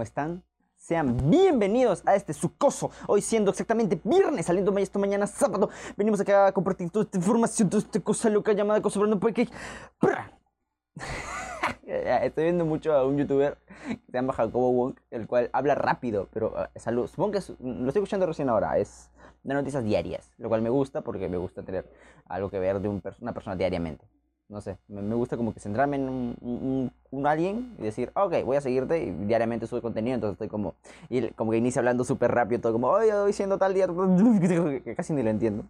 ¿cómo están? Sean bienvenidos a este sucoso. Hoy siendo exactamente viernes, saliendo esto mañana sábado. Venimos acá a compartir toda esta información, toda esta cosa loca llamada cosa hablando porque... Estoy viendo mucho a un youtuber que se llama Jacobo Wong, el cual habla rápido, pero uh, salud. Supongo que es- lo estoy escuchando recién ahora. Es de noticias diarias, lo cual me gusta porque me gusta tener algo que ver de un pers- una persona diariamente. No sé, me, gusta como que centrarme en un, un, un alguien y decir, "Ah, ok, voy a seguirte y diariamente sube contenido, entonces estoy como, y como que inicia hablando súper rápido, todo como, hoy hoy siendo tal día, que casi ni lo entiendo.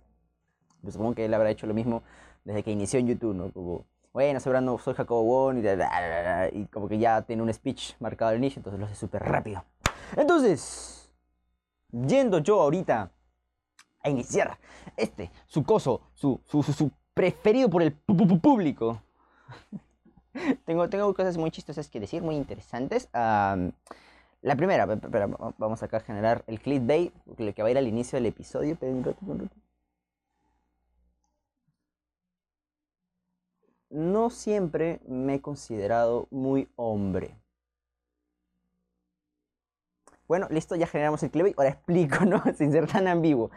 Pues supongo que él habrá hecho lo mismo desde que inició en YouTube, ¿no? Como, bueno, sobrando, soy Jacobo Won y, y como que ya tiene un speech marcado al inicio, entonces lo hace súper rápido. Entonces, yendo yo ahorita a iniciar este, su coso, su, su, su, su preferido por el público. tengo, tengo cosas muy chistosas que decir, muy interesantes. La primera, vamos acá a generar el clickbait, lo que va a ir al inicio del episodio. No siempre me he considerado muy hombre. Bueno, listo, ya generamos el clickbait. Ahora explico, ¿no? Sin ser tan ambiguo.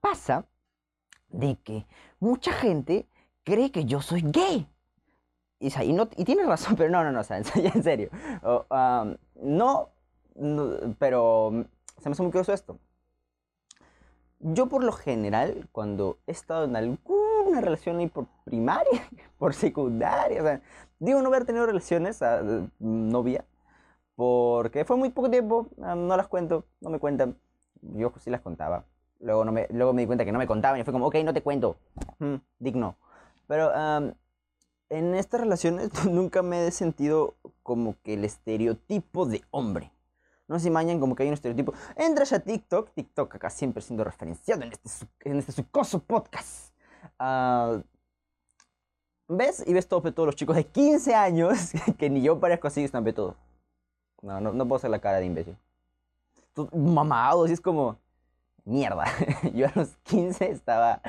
Pasa de que mucha gente cree que yo soy gay. Y, o sea, no, y tiene razón, pero no, no, no, o sea, en serio. No, pero se me hace muy curioso esto. Yo por lo general, cuando he estado en alguna relación ahí por primaria, por secundaria, o digo no haber tenido relaciones, eh, novia, porque fue muy poco tiempo, ah, no las cuento, no me cuentan. Yo sí las contaba. Luego, no luego me di cuenta que no me contaban y fue como, ok, no te cuento. Mm, digno. Pero am, en estas relaciones nunca me he sentido como que el estereotipo de hombre. No se imaginan como que hay un estereotipo. Entras a TikTok, TikTok acá siempre siendo referenciado en este, en este sucoso podcast. Ah, ¿Ves? Y ves todo, todos los chicos de 15 años, que ni yo parezco así, están todo. No, no, no puedo hacer la cara de imbécil. Mamados, y es como... Mierda. Yo a los 15 estaba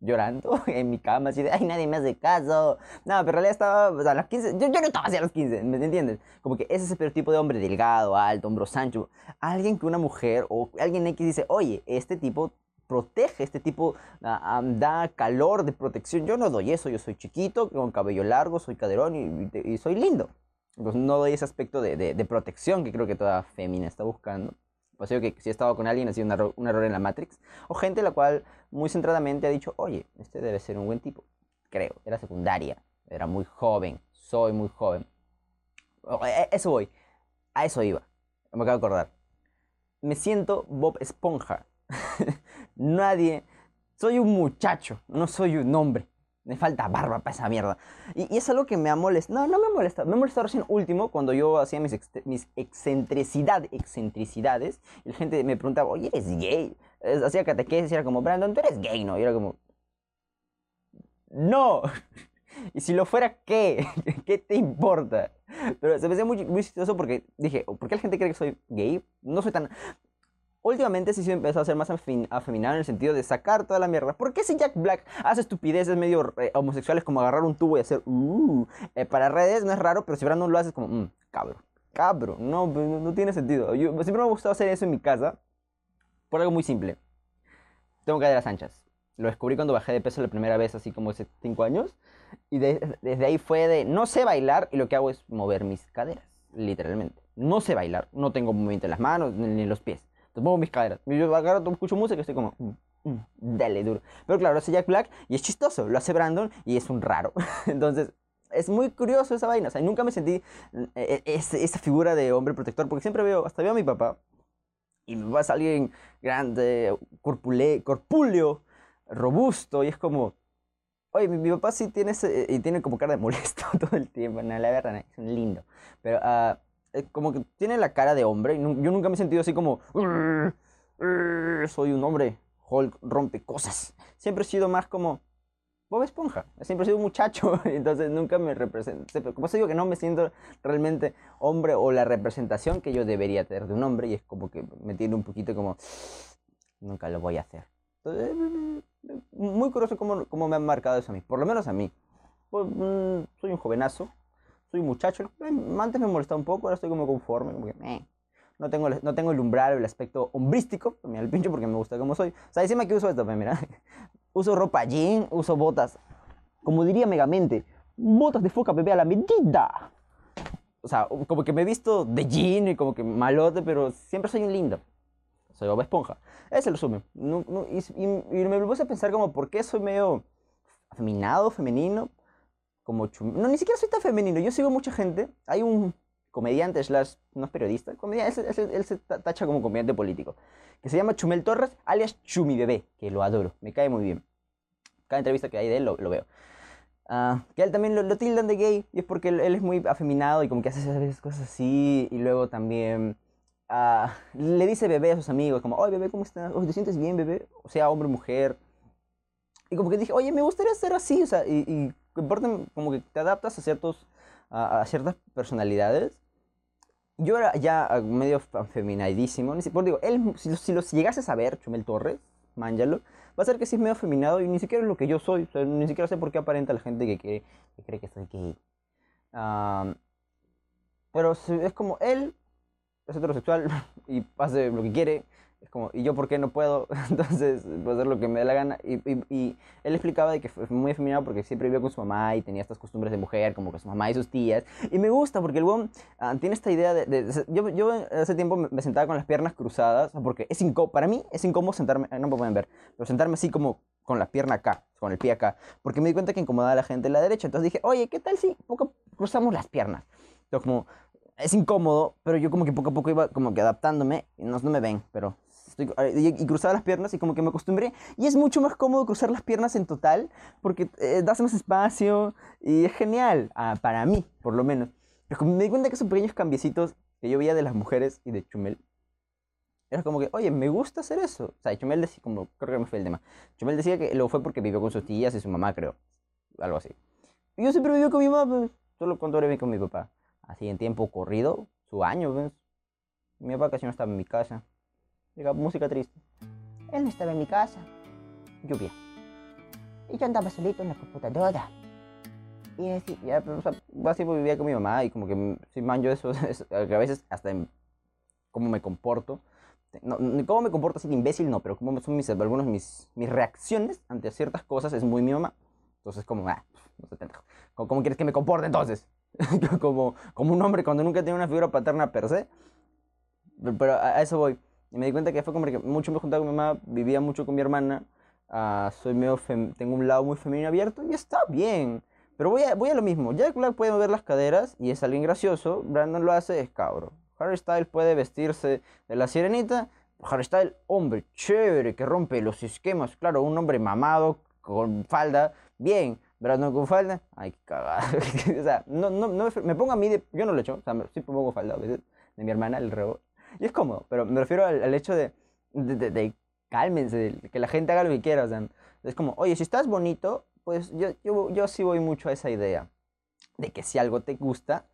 llorando en mi cama, así de, ay, nadie me hace caso. No, pero realidad estaba, o sea, a los 15, yo, yo no estaba así a los 15, ¿me entiendes? Como que ese estereotipo de hombre delgado, alto, hombro ancho, alguien que una mujer o alguien X dice, oye, este tipo protege, este tipo ah, ah, da calor de protección. Yo no doy eso, yo soy chiquito, con cabello largo, soy caderón y, y- y soy lindo. Entonces no doy ese aspecto de, de- de protección que creo que toda fémina está buscando. Pues digo que si he estado con alguien ha sido un error, un error en la Matrix. O gente la cual muy centradamente ha dicho, oye, este debe ser un buen tipo. Creo, era secundaria, era muy joven, soy muy joven. O- e- Eso voy, a eso iba, me acabo de acordar. Me siento Bob Esponja. Nadie, soy un muchacho, no soy un hombre. Me falta barba para esa mierda. Y, es algo que me ha molestado. No, no me ha molestado. Me ha molestado recién último cuando yo hacía mis, ex- mis excentricidad, excentricidades. Y la gente me preguntaba, oye, ¿eres gay? Hacía catequesis y era como, Brandon, tú eres gay, ¿no? Y era como, no. Y si lo fuera, ¿qué? ¿Qué te importa? Pero se me hacía muy, muy chistoso porque dije, ¿por qué la gente cree que soy gay? No soy tan... Últimamente sí se empezó a ser más afeminado en el sentido de sacar toda la mierda. ¿Por qué si Jack Black hace estupideces medio eh, homosexuales como agarrar un tubo y hacer uh, eh, para redes no es raro, pero si Brandon lo hace es como mm, cabro, cabro, no, pues, no, no tiene sentido. Yo siempre me ha gustado hacer eso en mi casa por algo muy simple. Tengo caderas anchas. Lo descubrí cuando bajé de peso la primera vez, así como hace 5 años. Y de- desde ahí fue de, no sé bailar y lo que hago es mover mis caderas, literalmente. No sé bailar, no tengo movimiento en las manos ni en los pies. Entonces muevo mis caderas. Yo agarro, escucho música y estoy como, mm, mm, dale duro. Pero claro, lo hace Jack Black y es chistoso. Lo hace Brandon y es un raro. Entonces, es muy curioso esa vaina. O sea, nunca me sentí eh, es- esa figura de hombre protector porque siempre veo, hasta veo a mi papá y mi papá es alguien grande, corpule, corpúleo, robusto y es como, oye, mi, mi papá sí tiene ese, y tiene como cara de molesto todo el tiempo, no, la verdad, no, es un lindo, pero ah, eh, como que tiene la cara de hombre yo nunca me he sentido así como, "Urr, urr, soy un hombre, Hulk rompe cosas, siempre he sido más como... Bob Esponja, siempre he sido un muchacho, entonces nunca me representa. Como se digo que no me siento realmente hombre o la representación que yo debería tener de un hombre y es como que me tiene un poquito como nunca lo voy a hacer. Entonces, eh, muy curioso cómo, cómo me han marcado eso a mí, por lo menos a mí. Pues, mm, soy un jovenazo, soy muchacho. Eh, Antes me molestaba un poco, ahora estoy como conforme, como que, eh, no tengo, no tengo el umbral el aspecto hombrístico, mira el pincho porque me gusta como soy. O sea, encima que uso esto, pues, mira, uso ropa jean, uso botas, como diría Megamente, botas de foca bebé a la medida. O sea, como que me he visto de jean y como que malote, pero siempre soy un lindo. Soy Bob Esponja. Ese es el resumen. No- no- y, y- y me puse a pensar como, ¿por qué soy medio afeminado, femenino? Como chum- No, ni siquiera soy tan femenino. Yo sigo mucha gente. Hay un comediante, slash, no es periodista, comediante, él, se- él se ta- tacha como comediante político, que se llama Chumel Torres, alias Chumi Bebé, que lo adoro, me cae muy bien. Cada entrevista que hay de él lo, lo veo. Ah, que a él también lo, lo tildan de gay, y es porque él, él es muy afeminado y como que hace veces cosas así, y luego también ah, le dice bebé a sus amigos, como, oye bebé, ¿cómo estás? ¿te sientes bien, bebé? O sea, hombre mujer. Y como que dije, oye, me gustaría ser así, o sea, y, y como que te adaptas a, ciertos, a, a ciertas personalidades. Yo era ya medio afeminadísimo, ni si- por digo, él, si, si los llegases a ver, Chumel Torres, mándalo, va a ser que sí es medio afeminado y ni siquiera es lo que yo soy, o sea, ni siquiera sé por qué aparenta la gente que, que, cree que soy gay. Am, pero es como él es heterosexual y hace lo que quiere. Es como, ¿y yo por qué no puedo? Entonces, puedo hacer lo que me dé la gana. Y, y- y él explicaba de que fue muy afeminado porque siempre vivió con su mamá y tenía estas costumbres de mujer, como que su mamá y sus tías. Y me gusta porque el weón ah, tiene esta idea de... de- de- yo, yo hace tiempo me, sentaba con las piernas cruzadas, porque es incó- para mí es incómodo sentarme, no me pueden ver, pero sentarme así como con la pierna acá, con el pie acá, porque me di cuenta que incomodaba a la gente de la derecha. Entonces dije, oye, ¿qué tal si poco cruzamos las piernas? Entonces como, es incómodo, pero yo como que poco a poco iba como que adaptándome, no, no me ven, pero estoy, y, y cruzaba las piernas y como que me acostumbré, y es mucho más cómodo cruzar las piernas en total, porque eh, das más espacio, y es genial, ah, para mí, por lo menos. Me di cuenta que esos pequeños cambiecitos que yo veía de las mujeres y de Chumel, era como que, oye, me gusta hacer eso. O sea, Chumel decía, como, creo que me fue el tema. Chumel decía que lo fue porque vivió con sus tías y su mamá, creo. Algo así. Y yo siempre viví con mi mamá, pues, solo cuando viví con mi papá. Así en tiempo corrido, su año, pues. Mi papá casi no estaba en mi casa. Llega música triste. Él no estaba en mi casa. Lluvia. Y yo andaba solito en la computadora. Y así, ya, pero, o sea, así pues, vivía con mi mamá y como que sí manjo eso, eso, a veces hasta en cómo me comporto. No, cómo me comporto así de imbécil, no, pero cómo son mis, algunos mis, mis reacciones ante ciertas cosas es muy mi mamá. Entonces, como, ah, no sé. ¿Cómo, cómo quieres que me comporte entonces? como, como un hombre cuando nunca tiene una figura paterna per se. Pero a, a eso voy. Y me di cuenta que fue como que mucho me juntaba con mi mamá, vivía mucho con mi hermana. ah, soy medio tengo un lado muy femenino abierto y está bien. Pero voy a, voy a lo mismo. Jack Black puede mover las caderas y es alguien gracioso. Brandon lo hace, es cabro. Harry Styles puede vestirse de la sirenita. Harry Styles, hombre chévere, que rompe los esquemas. Claro, un hombre mamado, con falda, bien. Brandon con falda, ay, cagada. o sea, no, no, no me, me pongo a mí. Yo no lo echo, o sea, sí pongo falda a veces. De mi hermana, el rebo. Y es cómodo, pero me refiero al, hecho de, de, de- cálmense, que la gente haga lo que quiera. O sea, es como, oye, si estás bonito, pues yo, yo, yo sí voy mucho a esa idea de que si algo te gusta,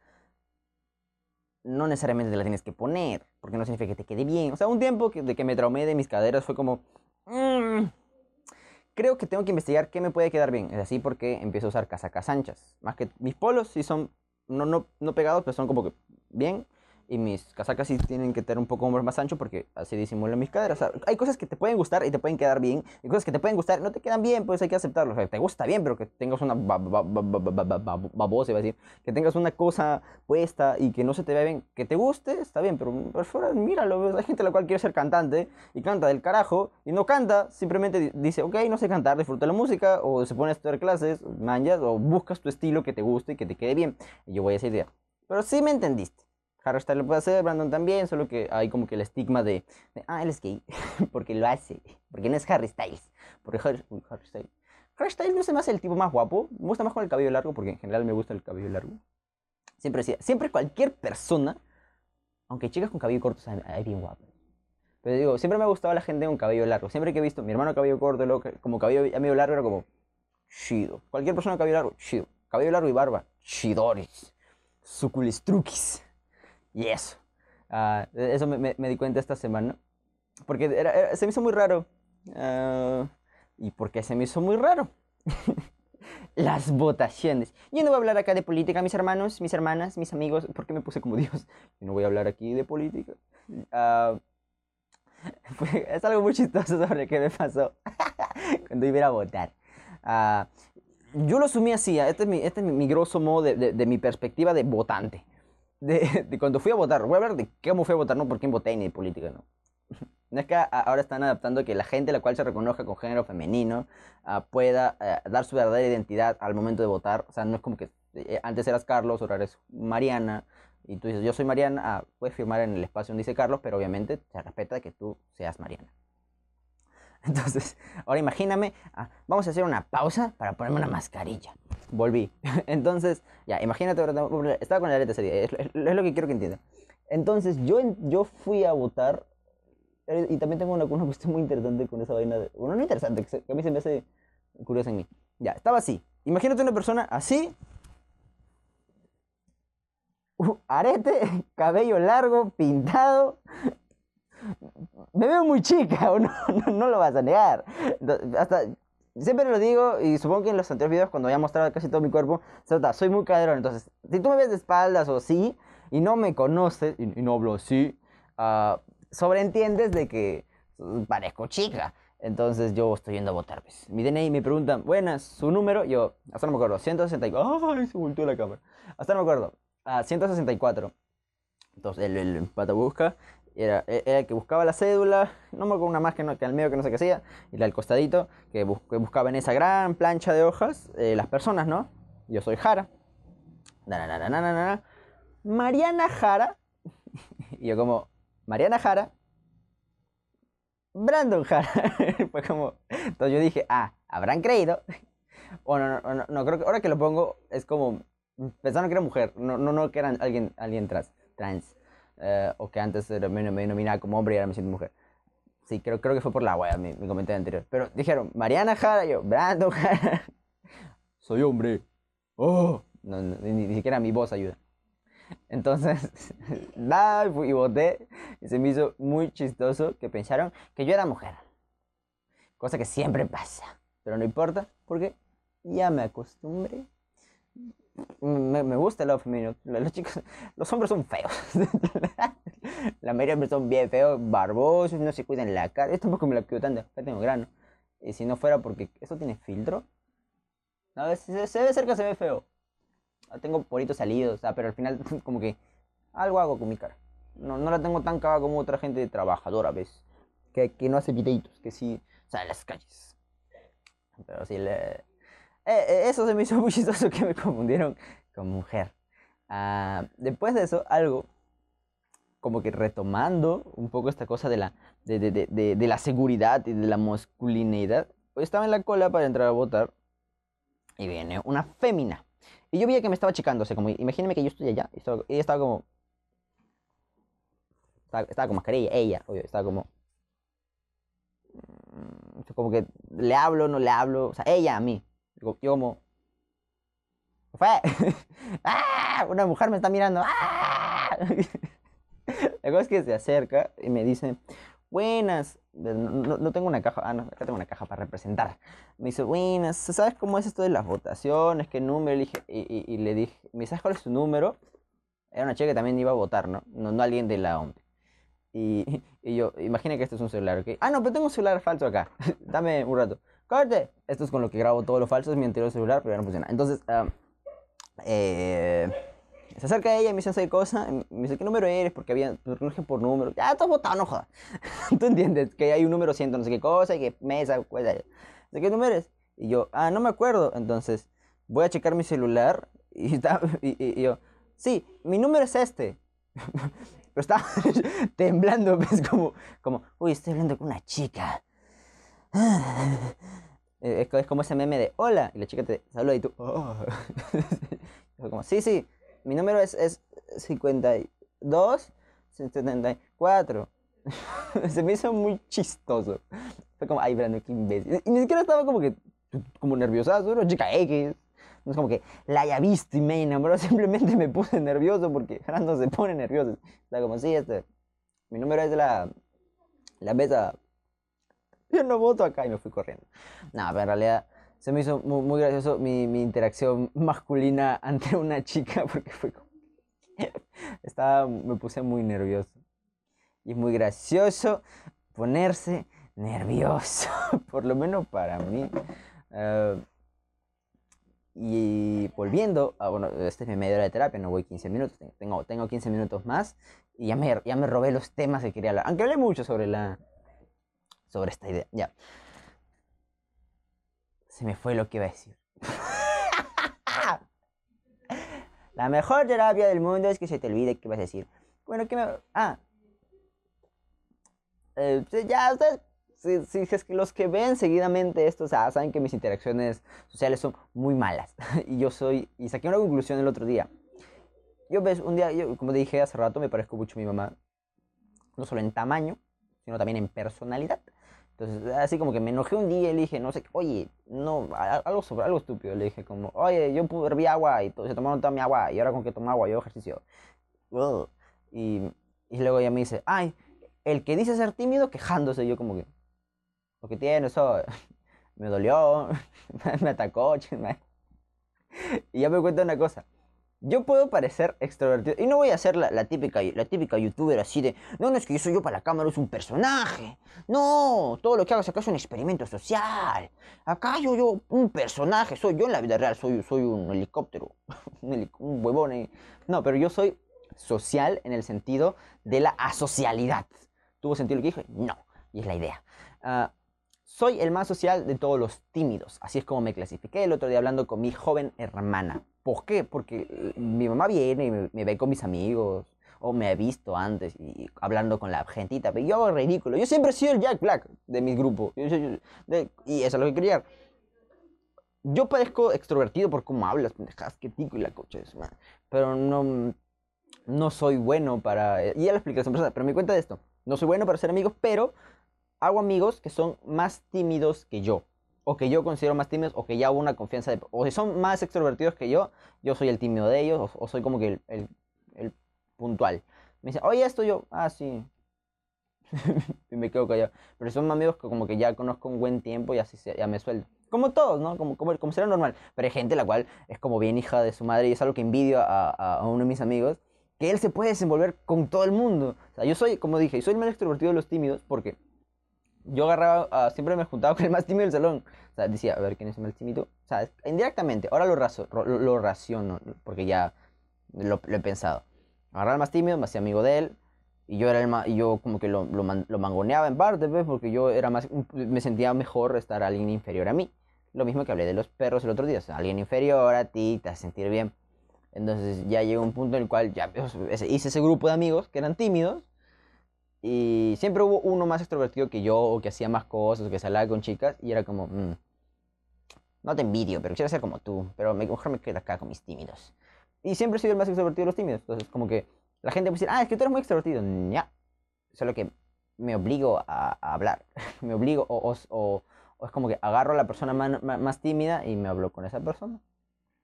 no necesariamente te la tienes que poner, porque no significa que te quede bien. O sea, un tiempo de que me traumé de mis caderas fue como, "Mm, creo que tengo que investigar qué me puede quedar bien. Es así porque empiezo a usar casacas anchas. Más que mis polos sí son, no, no, no pegados, pero son como que bien. Y mis casacas sí tienen que tener un poco más ancho porque así disimulan mis caderas. O sea, hay cosas que te pueden gustar y te pueden quedar bien. Y cosas que te pueden gustar y no te quedan bien, pues hay que aceptarlo. O sea, te gusta bien, pero que tengas una ba- ba- ba- ba- ba- ba- ba- babosa, iba a decir. Que tengas una cosa puesta y que no se te vea bien. Que te guste, está bien, pero por fuera, míralo. Hay gente la cual quiere ser cantante y canta del carajo y no canta. Simplemente di- dice, ok, no sé cantar, disfruta la música. O se pone a estudiar clases, manjas, o buscas tu estilo que te guste y que te quede bien. Y yo voy a esa idea. Pero sí me entendiste. Harry Styles lo puede hacer, Brandon también, solo que hay como que el estigma de, de, ah, él es gay, porque lo hace, porque no es Harry Styles, porque Harry, Harry Styles. Harry Styles no se me hace el tipo más guapo, me gusta más con el cabello largo, porque en general me gusta el cabello largo. Siempre decía, siempre cualquier persona, aunque chicas con cabello corto, hay, bien guapas. Pero digo, siempre me ha gustado la gente con cabello largo. Siempre he visto mi hermano cabello corto, luego como cabello medio largo, era como, chido. Cualquier persona con cabello largo, chido. Cabello largo y barba, chidoris. Suculistruquis. Y eso. De eso me, me- me di cuenta esta semana. Porque era- era- se me hizo muy raro. Ah, ¿Y por qué se me hizo muy raro? las votaciones. Yo no voy a hablar acá de política, mis hermanos, mis hermanas, mis amigos. ¿Por qué me puse como Dios? Yo no voy a hablar aquí de política. Ah, es algo muy chistoso sobre que me pasó cuando iba a votar. Ah, yo lo asumí así, este es mi, este es mi, grosso modo de, de, mi perspectiva de votante. De, cuando fui a votar, voy a hablar de cómo fui a votar, no por quién voté ni de política, no. No es que ahora están adaptando que la gente la cual se reconozca con género femenino uh, pueda uh, dar su verdadera identidad al momento de votar. O sea, no es como que eh, antes eras Carlos, ahora eres Mariana, y tú dices, yo soy Mariana, ah, puedes firmar en el espacio donde dice Carlos, pero obviamente se respeta que tú seas Mariana. Entonces, ahora imagíname, ah, vamos a hacer una pausa para ponerme una mascarilla. Volví. Entonces, ya, imagínate, estaba con la letra serie, es, lo que quiero que entiendan. Entonces, yo, yo fui a votar eh, y también tengo una, una, cuestión muy interesante con esa vaina. De, no interesante, que, a mí se me hace curiosa en mí. Ya, estaba así. Imagínate una persona así. Uh, arete, cabello largo, pintado. Me veo muy chica, ¿o no, no, no lo vas a negar. Hasta, siempre lo digo, y supongo que en los anteriores videos, cuando voy a mostrar casi todo mi cuerpo, soy muy caderón. Entonces, si tú me ves de espaldas o así, y no me conoces, y, y no hablo así, uh, sobreentiendes de que parezco chica. Entonces yo estoy yendo a votar. Pues. Mi DNI me preguntan, buenas, su número. Yo, hasta no me acuerdo, 164. ¡Ay! Se volteó la cámara. Hasta no me acuerdo. Ah, 164. Entonces el, el pata busca. Era, e, era, el que buscaba la cédula. No me acuerdo una más que, no, que al medio que no sé qué hacía. Y la al costadito, que, bus, buscaba en esa gran plancha de hojas eh, las personas, ¿no? Yo soy Jara. Mariana Jara. y yo como, Mariana Jara, Brandon Jara. Fue como. Entonces yo dije, ah, habrán creído. O no, no, no, no, creo que ahora que lo pongo es como. Pensaron que era mujer, no, no, no que era alguien, alguien trans. trans. Uh, o que antes me, me denominaba como hombre y ahora me siento mujer. Sí, creo, creo que fue por la wea mi, mi comentario anterior. Pero dijeron, Mariana Jara, yo, Brandon Jara. Soy hombre. Oh. No, no, ni, ni siquiera mi voz ayuda. Entonces, nada, y voté. Y se me hizo muy chistoso que pensaron que yo era mujer. Cosa que siempre pasa. Pero no importa, porque ya me acostumbré. Me, me gusta el lado femenino. Los chicos, los hombres son feos. la mayoría son bien feos, barbosos, no se cuidan la cara. Yo tampoco me la cuido tanto, ya tengo grano. Y si no fuera porque eso tiene filtro, a veces se ve cerca, se ve feo tengo poritos salidos, sea, pero al final como que algo hago con mi cara. No, no la tengo tan cagada como otra gente trabajadora, ¿ves? Que, que no hace videitos, que sí sale a las calles. Pero sí, le... eh, eh, eso se me hizo muy chistoso que me confundieron con mujer. Uh, después de eso, algo como que retomando un poco esta cosa de la, de, de, de, de la seguridad y de la masculinidad. Hoy estaba en la cola para entrar a votar y viene una fémina y yo veía que me estaba checando, o sea, como, imagíneme que yo estoy allá, y, estaba, estaba como... Estaba, estaba con mascarilla, ella, obvio, estaba como... Mm, como que le hablo, no le hablo, o sea, ella a mí. Yo como... ¡Fue! ¡Ah! Una mujer me está mirando. ¡Ah! La cosa es que se acerca y me dice, buenas, no, no, tengo una caja, ah, no, acá tengo una caja para representar. Me dice, buenas, ¿sabes cómo es esto de las votaciones? ¿Qué número? Y, y, y le dije, ¿me sabes cuál es su número? Era una chica que también iba a votar, ¿no? No, no alguien de la OMP. Y, y yo, imagina que esto es un celular, ¿ok? Ah, no, pero tengo un celular falso acá. Dame un rato. ¡Corte! Esto es con lo que grabo todo lo falso, es mi anterior celular, pero ya no funciona. Entonces, um, eh se acerca a ella y me dice esa cosa. Me dice, ¿qué número eres? Porque había, no por número. Ya, tú has votado, no jodas. Tú entiendes que hay un número ciento, no sé qué cosa, y que mesa, pues, ¿de qué número eres? Y yo, ah, no me acuerdo. Entonces, voy a checar mi celular. Y, está, y, y, y yo, sí, mi número es este. Pero estaba temblando, pues, como, como, uy, estoy hablando con una chica. Es, como ese meme de, hola, y la chica te saluda y tú, oh. como, sí, sí, mi número es, es 52, 74. Se me hizo muy chistoso. Fue como, ay, Brando, qué imbécil. Y ni siquiera estaba como que, como nerviosazo, chica X. No es como que la haya visto y me enamoró, simplemente me puse nervioso porque Brando se pone nervioso. Está como, sí, este, mi número es la, la besa. Yo no voto acá y me fui corriendo. No, pero en realidad se me hizo muy, muy gracioso mi, mi, interacción masculina ante una chica porque fue como... Estaba, me puse muy nervioso. Y es muy gracioso ponerse nervioso, por lo menos para mí. Uh, y volviendo, a, bueno, este es mi media hora de terapia, no voy 15 minutos, tengo, tengo 15 minutos más y ya me, ya me robé los temas que quería hablar. Aunque hablé mucho sobre la sobre esta idea. Ya. Se me fue lo que iba a decir. la mejor terapia del mundo es que se te olvide qué vas a decir. Bueno, ¿qué me... Ah. Eh, ya ustedes si, si, que los que ven seguidamente esto, o sea, saben que mis interacciones sociales son muy malas. y yo soy, y saqué una conclusión el otro día. Yo ves, un día, yo, como dije hace rato, me parezco mucho a mi mamá. No solo en tamaño, sino también en personalidad. Entonces, así como que me enojé un día y le dije, no sé, oye, no, algo sobre algo estúpido. Le dije como, oye, yo herví agua y se tomaron toda mi agua y ahora con que tomo agua yo ejercicio. Y, y luego ella me dice, ay, el que dice ser tímido quejándose. Yo como que, lo que tiene eso me dolió, me atacó. Y ya me cuenta una cosa. Yo puedo parecer extrovertido. Y no voy a ser la, típica, la típica youtuber así de, no, no es que yo soy yo para la cámara, es un personaje. No, todo lo que hago acá es un experimento social. Acá yo, yo, un personaje, soy yo en la vida real, soy, soy un helicóptero, un, huevón. Eh. No, pero yo soy social en el sentido de la asocialidad. ¿Tuvo sentido lo que dije? No, y es la idea. Uh, soy el más social de todos los tímidos, así es como me clasifiqué el otro día hablando con mi joven hermana. ¿Por qué? Porque eh, mi mamá viene y me, ve con mis amigos, o me ha visto antes y hablando con la gentita, pero yo hago ridículo. Yo siempre he sido el Jack Black de mi grupo, y eso es lo que quería. Yo parezco extrovertido por cómo hablas, pendejas, que tico y la coche, pero no, no soy bueno para... Y ya lo expliqué pero me cuenta de esto. No soy bueno para ser amigos, pero hago amigos que son más tímidos que yo. O que yo considero más tímidos, o que ya hubo una confianza de... O si son más extrovertidos que yo, yo soy el tímido de ellos, o, soy como que el, el, puntual. Me dice, oye, esto yo, ah, sí. y me quedo callado. Pero son amigos que como que ya conozco un buen tiempo y así ya me suelto. Como todos, ¿no? Como, como, como será normal. Pero hay gente la cual es como bien hija de su madre y es algo que envidio a, a, uno de mis amigos. Que él se puede desenvolver con todo el mundo. O sea, yo soy, como dije, soy el más extrovertido de los tímidos porque yo agarraba, siempre me juntaba con el más tímido del salón. O sea, decía, a ver, ¿quién es el más tímido? O sea, indirectamente, ahora lo, razo, lo, raciono, porque ya lo, he pensado. Agarraba al más tímido, me hacía amigo de él, y yo era el más, y yo como que lo, lo, mangoneaba en parte, ¿ves? Porque yo era más, me sentía mejor estar a alguien inferior a mí. Lo mismo que hablé de los perros el otro día, o sea, alguien inferior a ti, te hace sentir bien. Entonces ya llegó un punto en el cual ya hice ese grupo de amigos que eran tímidos, y siempre hubo uno más extrovertido que yo, o que hacía más cosas, o que salía con chicas, y era como, mm, no te envidio, pero quiero ser como tú, pero mejor me quedo acá con mis tímidos. Y siempre sido el más extrovertido de los tímidos, entonces como que la gente puede decir, ah, es que tú eres muy extrovertido, ya, solo que me obligo a, hablar, me obligo, o, o, o, es como que agarro a la persona más, más, tímida y me hablo con esa persona,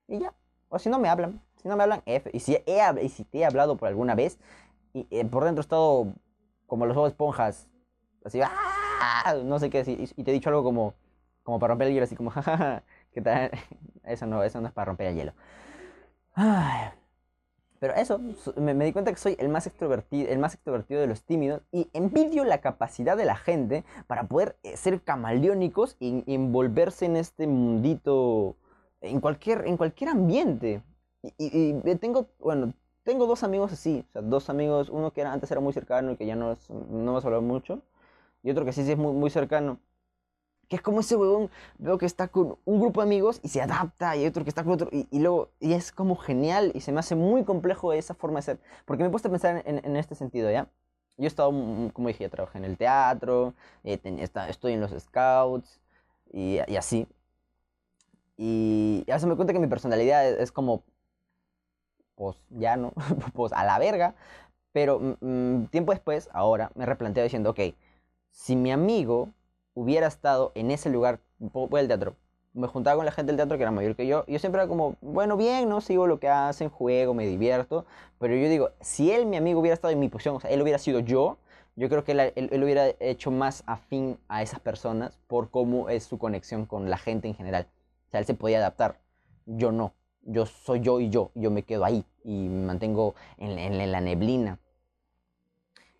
y ya, o si no me hablan, si no me hablan, F, y si, he, y si te he hablado por alguna vez, y eh, por dentro he estado como los ojos esponjas, así, ¡ah! no sé qué, y te he dicho algo como, como para romper el hielo, así como, jajaja, ¿qué tal? Eso no, eso no es para romper el hielo. Pero eso, me, di cuenta que soy el más, extrovertido, el más extrovertido de los tímidos y envidio la capacidad de la gente para poder eh, ser camaleónicos y, envolverse en este mundito, en cualquier, en cualquier ambiente. Y, y, tengo, bueno, tengo dos amigos así, o sea, dos amigos, uno que antes era muy cercano y que ya no, no hemos hablado mucho, y otro que sí, sí es muy, muy cercano. Que es como ese huevón, veo que está con un grupo de amigos y se adapta, y otro que está con otro, y, luego, y es como genial, y se me hace muy complejo esa forma de ser. Porque me he puesto a pensar en, en este sentido, ¿ya? Yo he estado, mm, como dije, ya trabajé en el teatro, eh, estoy en los scouts, y, y así. Y ya se me cuenta que mi personalidad es como pues ya no, pues a la verga. Pero mm, mm, tiempo después, ahora, me replanteo diciendo, ok, si mi amigo hubiera estado en ese lugar, voy al teatro, me juntaba con la gente del teatro que era mayor que yo, yo siempre era como, bueno, bien, no sigo lo que hacen, juego, me divierto, pero yo digo, si él, mi amigo, hubiera estado en mi posición, o sea, él hubiera sido yo, yo creo que él, él, hubiera hecho más afín a esas personas por cómo es su conexión con la gente en general. sea, él se podía adaptar. Yo no. Yo soy yo y yo. Yo me quedo ahí y me mantengo en, en la neblina.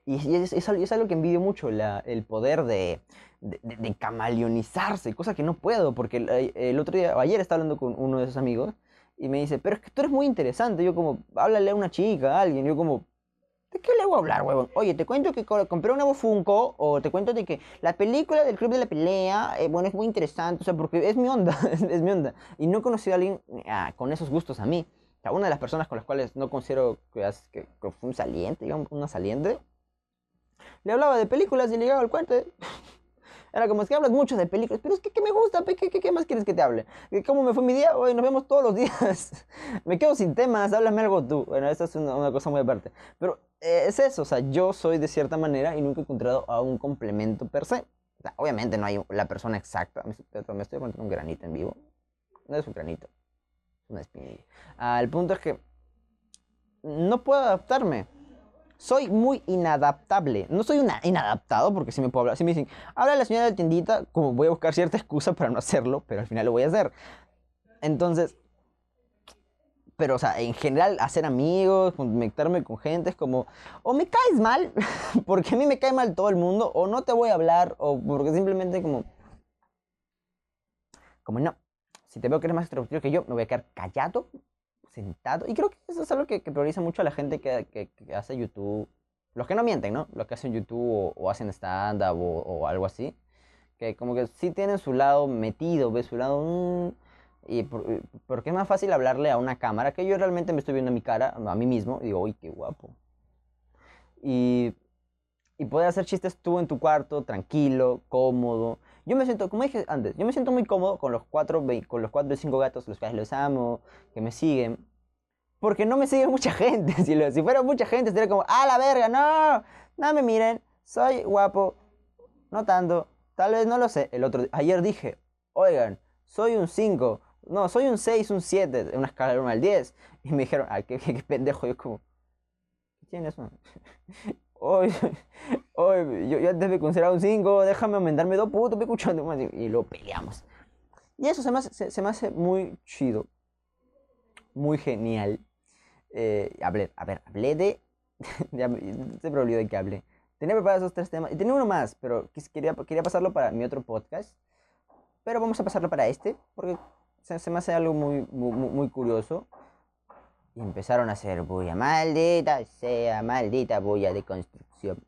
Y es, es, algo que envidio mucho, el poder de, de, camaleonizarse, cosa que no puedo, porque el, otro día, ayer estaba hablando con uno de esos amigos y me dice, pero es que tú eres muy interesante. Yo como, háblale a una chica, a alguien. Yo como, ¿de qué le voy a hablar, huevón? Oye, te cuento que compré un nuevo Funko, o te cuento de que la película del Club de la Pelea, eh, bueno, es muy interesante, o sea, porque es mi onda, es, mi onda. Y no he conocido a alguien ah, con esos gustos a mí. O sea, una de las personas con las cuales no considero que, que, que fue un saliente, digamos, una saliente, le hablaba de películas y le llegaba al cuento. Era como, es que hablas mucho de películas, pero es que, me gusta, ¿Qué, ¿Qué, más quieres que te hable? ¿Cómo me fue mi día? Hoy nos vemos todos los días. me quedo sin temas, háblame algo tú. Bueno, esa es una, cosa muy aparte. Pero eh, es eso, o sea, yo soy de cierta manera y nunca he encontrado a un complemento per se. obviamente no hay la persona exacta. Me, estoy contando un granito en vivo. No es un granito, es una espinilla. Ah, el punto es que no puedo adaptarme soy muy inadaptable. No soy una inadaptado porque si me puedo hablar. Si me dicen, habla la señora de la tiendita, como voy a buscar cierta excusa para no hacerlo, pero al final lo voy a hacer. Entonces, pero o sea, en general, hacer amigos, conectarme con gente es como, o me caes mal, porque a mí me cae mal todo el mundo, o no te voy a hablar, o porque simplemente como, como no. Si te veo que eres más extrovertido que yo, me voy a quedar callado sentado. Y creo que eso es algo que, prioriza mucho a la gente que, que, hace YouTube. Los que no mienten, ¿no? Los que hacen YouTube o, hacen stand-up o, algo así. Que como que sí tienen su lado metido, ve su lado... Mm, y porque es más fácil hablarle a una cámara que yo realmente me estoy viendo a mi cara, a mí mismo, y digo, uy, qué guapo. Y, y poder hacer chistes tú en tu cuarto, tranquilo, cómodo. Yo me siento, como dije antes, yo me siento muy cómodo con los cuatro, con los cuatro y cinco gatos, los cuales los amo, que me siguen. Porque no me sigue mucha gente. Si, si fuera mucha gente, sería como, ¡ah, la verga! ¡No! No me miren, soy guapo. No tanto. Tal vez no lo sé. El otro, ayer dije, oigan, soy un 5. No, soy un 6, un 7, una escala de 1 al 10. Y me dijeron, ay, qué, qué, pendejo. Yo como, ¿qué tiene eso? Hoy, hoy, yo, antes me consideraba un 5, déjame aumentarme dos putos, me escuchando más y, lo peleamos. Y eso se me hace, se, me hace muy chido, muy genial. Eh, hablé, a ver, hablé de. se me olvidó de que hablé. Tenía preparados esos tres temas. Y tenía uno más, pero quería, quería pasarlo para mi otro podcast. Pero vamos a pasarlo para este, porque se, me hace algo muy, muy, curioso. Y empezaron a hacer bulla. Maldita sea, maldita bulla de construcción.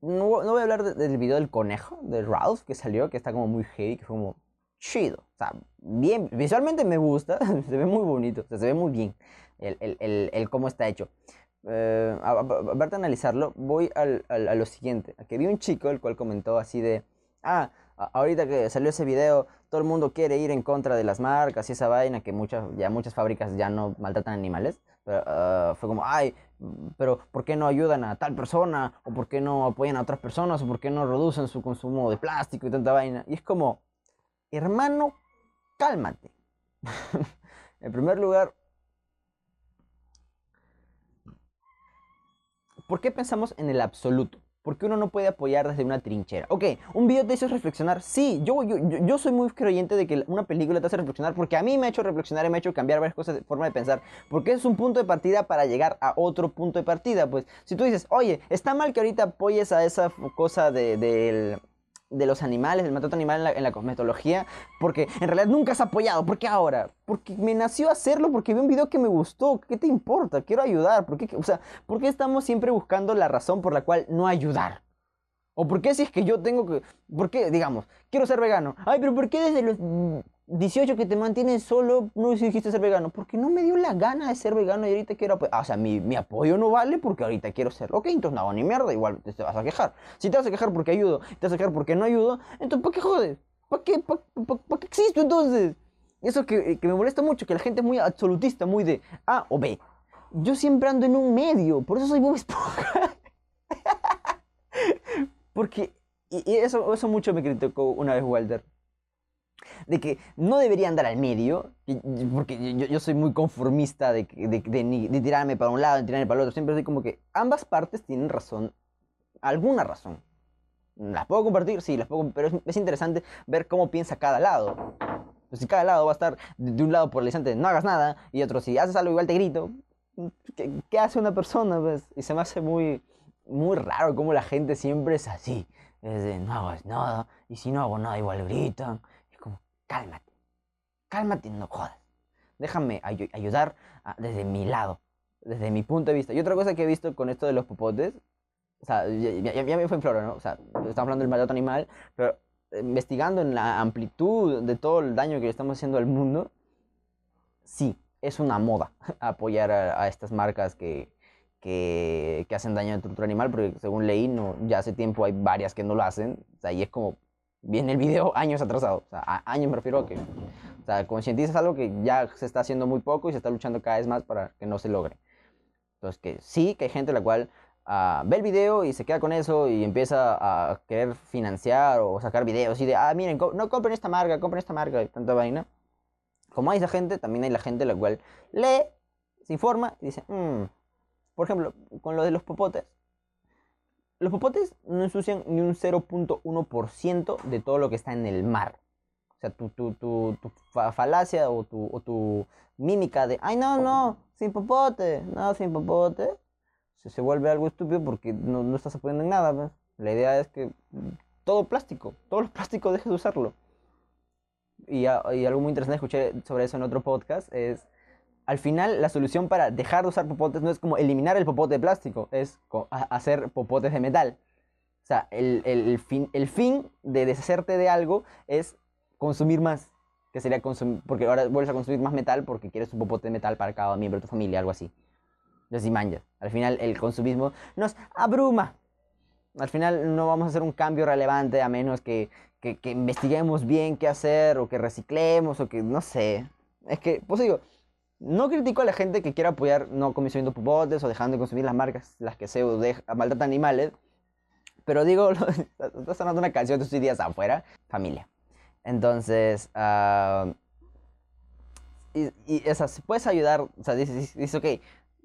No, voy a hablar del video del conejo, de Ralph, que salió, que está como muy heavy, que fue como chido. O sea, bien, visualmente me gusta, se ve muy bonito, se ve muy bien el, el, el, cómo está hecho. Eh, aparte de analizarlo, voy al, al, a lo siguiente. Que vi un chico el cual comentó así de, ah, ahorita que salió ese video, todo el mundo quiere ir en contra de las marcas y esa vaina, que muchas, ya muchas fábricas ya no maltratan animales. Pero, ah, fue como, ay, pero ¿por qué no ayudan a tal persona? ¿O por qué no apoyan a otras personas? ¿O por qué no reducen su consumo de plástico y tanta vaina? Y es como, hermano, cálmate. en primer lugar, ¿por qué pensamos en el absoluto? Porque uno no puede apoyar desde una trinchera. Ok, un video te hizo reflexionar. Sí, yo, yo, yo, soy muy creyente de que una película te hace reflexionar porque a mí me ha hecho reflexionar y me ha hecho cambiar varias cosas de forma de pensar. Porque es un punto de partida para llegar a otro punto de partida. Pues si tú dices, oye, está mal que ahorita apoyes a esa cosa de, del de los animales, del maltrato animal en la, en cosmetología, porque en realidad nunca has apoyado. ¿Por qué ahora? Porque me nació hacerlo, porque vi un video que me gustó. ¿Qué te importa? Quiero ayudar. ¿Por qué, o sea, ¿por qué estamos siempre buscando la razón por la cual no ayudar? ¿O por qué si es que yo tengo que... ¿Por qué, digamos, quiero ser vegano? Ay, pero ¿por qué desde los 18 que te mantienen solo no dijiste ser vegano? Porque no me dio la gana de ser vegano y ahorita quiero... Ah, o sea, mi, mi, apoyo no vale porque ahorita quiero ser. Ok, entonces no ni mierda, igual te vas a quejar. Si te vas a quejar porque ayudo, te vas a quejar porque no ayudo, entonces ¿para qué jodes? ¿Para qué, para, qué existo entonces? Eso que, que me molesta mucho, que la gente es muy absolutista, muy de A o B. Yo siempre ando en un medio, por eso soy Bob Esponja. Porque, y eso, eso mucho me criticó una vez Walter, de que no debería andar al medio, porque yo, soy muy conformista de, de, tirarme para un lado, de tirarme para el otro, siempre soy como que ambas partes tienen razón, alguna razón. ¿Las puedo compartir? Sí, las puedo, pero es, es interesante ver cómo piensa cada lado. Pues si cada lado va a estar de, un lado polarizante, no hagas nada, y otro, si haces algo igual te grito. ¿Qué, qué hace una persona? Pues? Y se me hace muy, muy raro cómo la gente siempre es así. Es de, no hagas nada, y si no hago nada igual gritan. Cálmate, cálmate, no jodas. Déjame ayu- ayudar a- desde mi lado, desde mi punto de vista. Y otra cosa que he visto con esto de los popotes, o sea, ya, me fue en flora, ¿no? O sea, estamos hablando del maltrato animal, pero eh, investigando en la amplitud de todo el daño que le estamos haciendo al mundo, sí, es una moda apoyar a, estas marcas que, que, hacen daño a la animal, porque según leí, no, ya hace tiempo hay varias que no lo hacen, o sea, y es como, viene el video años atrasado, o sea, a- años me refiero a que, o sea, concientizas algo que ya se está haciendo muy poco y se está luchando cada vez más para que no se logre. Entonces, que sí, que hay gente la cual ah, ve el video y se queda con eso y empieza a querer financiar o sacar videos y de, ah, miren, no compren esta marca, compren esta marca y tanta vaina. Como hay esa gente, también hay la gente la cual lee, se informa y dice, "Mm". por ejemplo, con lo de los popotes. Los popotes no ensucian ni un 0.1% de todo lo que está en el mar. O sea, tu, tu, tu, tu fa- falacia o tu, tu mímica de, ay, no, no, sin popote, no, sin popote, se, se vuelve algo estúpido porque no, no estás apoyando en nada. pues. La idea es que mm, todo plástico, todo lo plástico dejes de usarlo. Y, y algo muy interesante escuché sobre eso en otro podcast es, al final la solución para dejar de usar popotes no es como eliminar el popote de plástico, es hacer popotes de metal. O sea, el, el- fin, el fin de deshacerte de algo es consumir más. Que sería consumir, porque ahora vuelves a consumir más metal porque quieres un popote de metal para cada miembro de tu familia, algo así. Y manjas. Al final el consumismo nos abruma. Al final no vamos a hacer un cambio relevante a menos que, que, que investiguemos bien qué hacer o que reciclemos o que no sé. Es que, pues digo, no critico a la gente que quiera apoyar no consumiendo popotes o dejando de consumir las marcas, las que se maltratan animales. Pero digo, está sonando una canción de estos días afuera, familia. Entonces, ah, y, y si puedes ayudar, o sea, dices, dices, ok,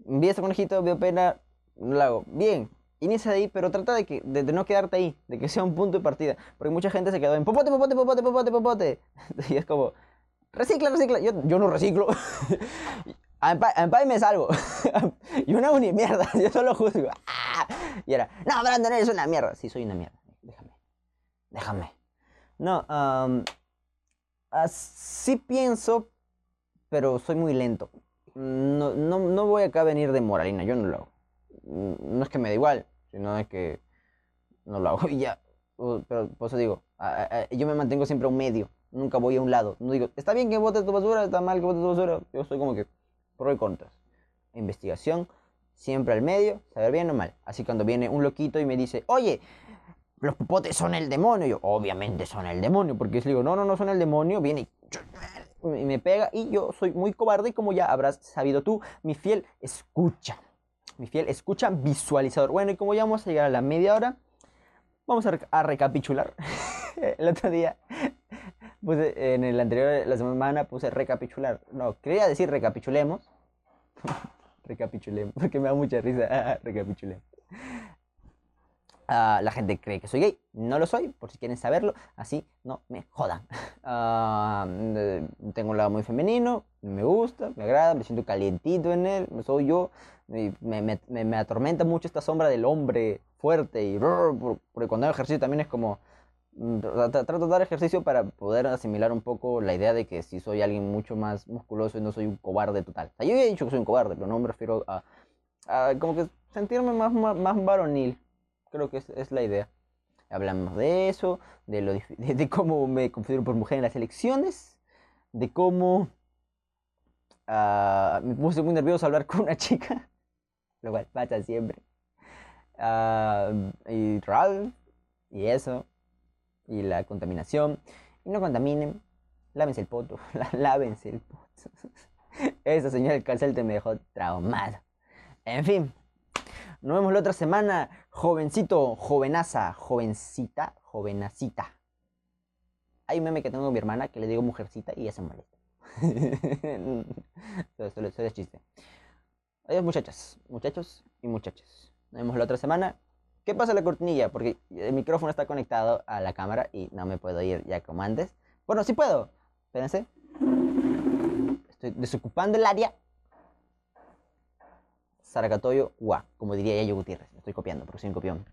vi este conejito, veo pena, lo hago. Bien, inicia de ahí, pero trata de, que, de, de no quedarte ahí, de que sea un punto de partida. Porque mucha gente se quedó en popote, popote, popote, popote, popote. Y es como, recicla, recicla. Yo, no reciclo. A a Empai me salvo. Yo no hago ni mierda, yo solo juzgo. ¡Ah! Y era, no, Brandon, eres una mierda. Sí, soy una mierda. Déjame. Déjame. No, am, ah, sí pienso, pero soy muy lento. No, no, no voy acá a venir de moralina, yo no lo hago. No es que me da igual, sino es que no lo hago y ya. Uh, Pero por eso digo, yo me mantengo siempre a un medio, nunca voy a un lado. No digo, está bien que botes tu basura, está mal que botes tu basura. Yo soy como que pro y contras. Investigación, siempre al medio, saber bien o mal. Así cuando viene un loquito y me dice, oye, los popotes son el demonio. Yo, obviamente son el demonio, porque si digo, no, no, no son el demonio, viene y me pega y yo soy muy cobarde y como ya habrás sabido tú, mi fiel escucha. Mi fiel escucha visualizador. Bueno, y como ya vamos a llegar a la media hora, vamos a, rec- a recapitular. el otro día, puse, en el anterior, la semana puse recapitular. No, quería decir recapitulemos. recapitulemos, porque me da mucha risa. recapitulemos. Ah, la gente cree que soy gay, no lo soy, por si quieren saberlo, así no me jodan. Eh, tengo un lado muy femenino, me gusta, me agrada, me siento calientito en él, soy yo, me, me- me- me atormenta mucho esta sombra del hombre fuerte y porque cuando hago ejercicio también es como trato de dar ejercicio para poder asimilar un poco la idea de que si soy alguien mucho más musculoso y no soy un cobarde total. Yo ya dicho que soy un cobarde, pero no me refiero a, a como que sentirme más, más, varonil. Creo que es, es la idea. Hablamos de eso, de, lo, de, de cómo me considero por mujer en las elecciones, de cómo ah, me puse muy nervioso al hablar con una chica, lo cual pasa siempre. Ah, y Ralph, y eso, y la contaminación. Y no contaminen, lávense el poto, lá- lávense el poto. Esa señora del calcelte me dejó traumado. En fin, nos vemos la otra semana, jovencito, jovenaza, jovencita, jovenacita. Hay un meme que tengo con mi hermana que le digo mujercita y ella se molesta. solo- solo es chiste. Adiós muchachas, muchachos y muchachas. Nos vemos la otra semana. ¿Qué pasa la cortinilla? Porque el micrófono está conectado a la cámara y no me puedo ir ya como antes. Bueno, sí puedo. Espérense. Estoy desocupando el área. Saragatoyo, guau, como diría Yayo Gutiérrez. Estoy copiando, porque soy un copión.